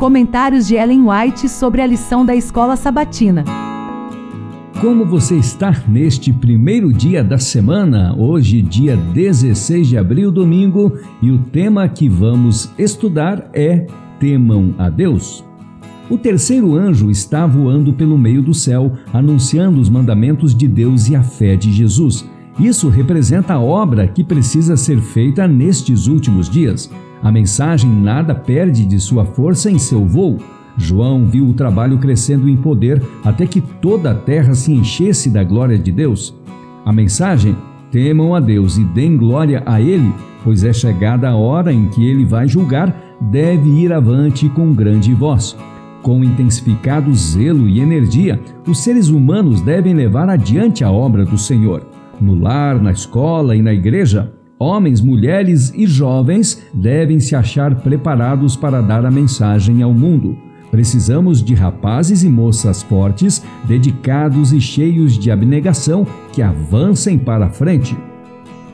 Comentários de Ellen White sobre a lição da escola sabatina. Como você está neste primeiro dia da semana, hoje, dia 16 de abril, domingo, e o tema que vamos estudar é Temam a Deus. O terceiro anjo está voando pelo meio do céu, anunciando os mandamentos de Deus e a fé de Jesus. Isso representa a obra que precisa ser feita nestes últimos dias. A mensagem nada perde de sua força em seu voo. João viu o trabalho crescendo em poder até que toda a terra se enchesse da glória de Deus. A mensagem: temam a Deus e deem glória a Ele, pois é chegada a hora em que Ele vai julgar, deve ir avante com grande voz. Com intensificado zelo e energia, os seres humanos devem levar adiante a obra do Senhor. No lar, na escola e na igreja, Homens, mulheres e jovens devem se achar preparados para dar a mensagem ao mundo. Precisamos de rapazes e moças fortes, dedicados e cheios de abnegação que avancem para a frente.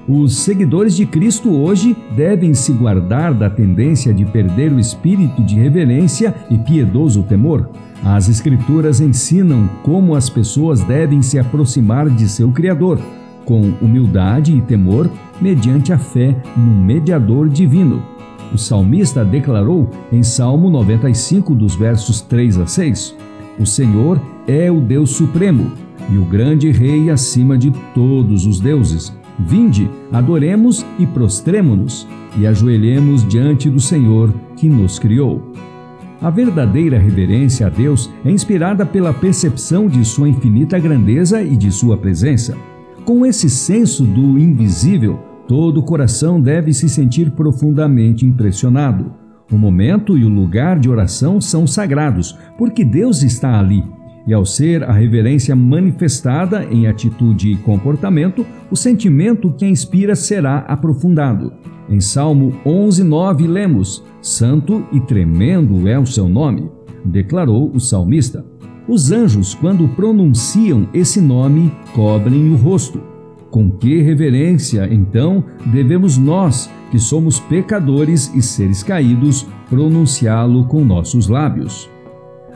Os seguidores de Cristo hoje devem se guardar da tendência de perder o espírito de reverência e piedoso temor. As Escrituras ensinam como as pessoas devem se aproximar de seu Criador com humildade e temor, mediante a fé num mediador divino. O salmista declarou em Salmo 95, dos versos 3 a 6: O Senhor é o Deus supremo e o grande Rei acima de todos os deuses. Vinde, adoremos e prostremo-nos e ajoelhemos diante do Senhor que nos criou. A verdadeira reverência a Deus é inspirada pela percepção de sua infinita grandeza e de sua presença. Com esse senso do invisível, todo coração deve se sentir profundamente impressionado. O momento e o lugar de oração são sagrados, porque Deus está ali. E ao ser a reverência manifestada em atitude e comportamento, o sentimento que a inspira será aprofundado. Em Salmo 11:9 lemos: Santo e tremendo é o seu nome, declarou o salmista. Os anjos, quando pronunciam esse nome, cobrem o rosto. Com que reverência, então, devemos nós, que somos pecadores e seres caídos, pronunciá-lo com nossos lábios?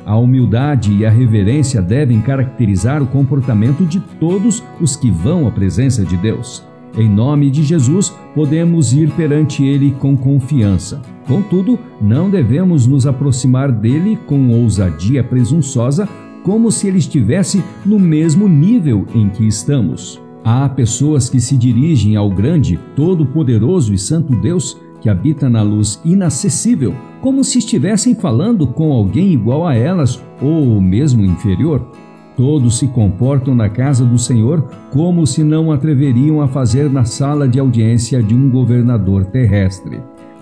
A humildade e a reverência devem caracterizar o comportamento de todos os que vão à presença de Deus. Em nome de Jesus, podemos ir perante Ele com confiança. Contudo, não devemos nos aproximar dele com ousadia presunçosa, como se ele estivesse no mesmo nível em que estamos. Há pessoas que se dirigem ao grande, todo-poderoso e santo Deus que habita na luz inacessível, como se estivessem falando com alguém igual a elas ou mesmo inferior. Todos se comportam na casa do Senhor como se não atreveriam a fazer na sala de audiência de um governador terrestre.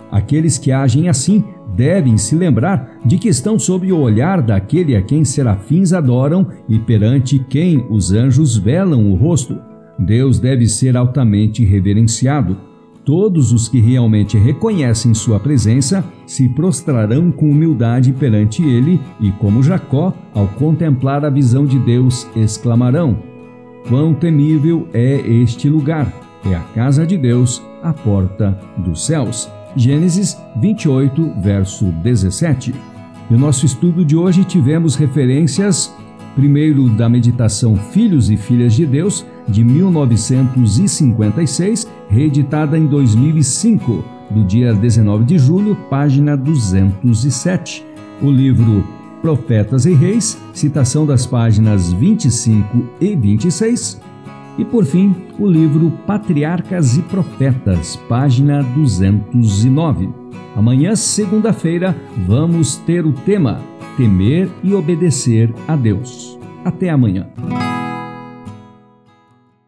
Aqueles que agem assim devem se lembrar de que estão sob o olhar daquele a quem serafins adoram e perante quem os anjos velam o rosto. Deus deve ser altamente reverenciado. Todos os que realmente reconhecem Sua presença se prostrarão com humildade perante Ele e, como Jacó, ao contemplar a visão de Deus, exclamarão: Quão temível é este lugar! É a casa de Deus, a porta dos céus. Gênesis 28, verso 17. E o nosso estudo de hoje tivemos referências, primeiro da meditação Filhos e Filhas de Deus, de 1956, reeditada em 2005, do dia 19 de julho, página 207. O livro Profetas e Reis, citação das páginas 25 e 26. E por fim, o livro Patriarcas e Profetas, página 209. Amanhã, segunda-feira, vamos ter o tema Temer e Obedecer a Deus. Até amanhã.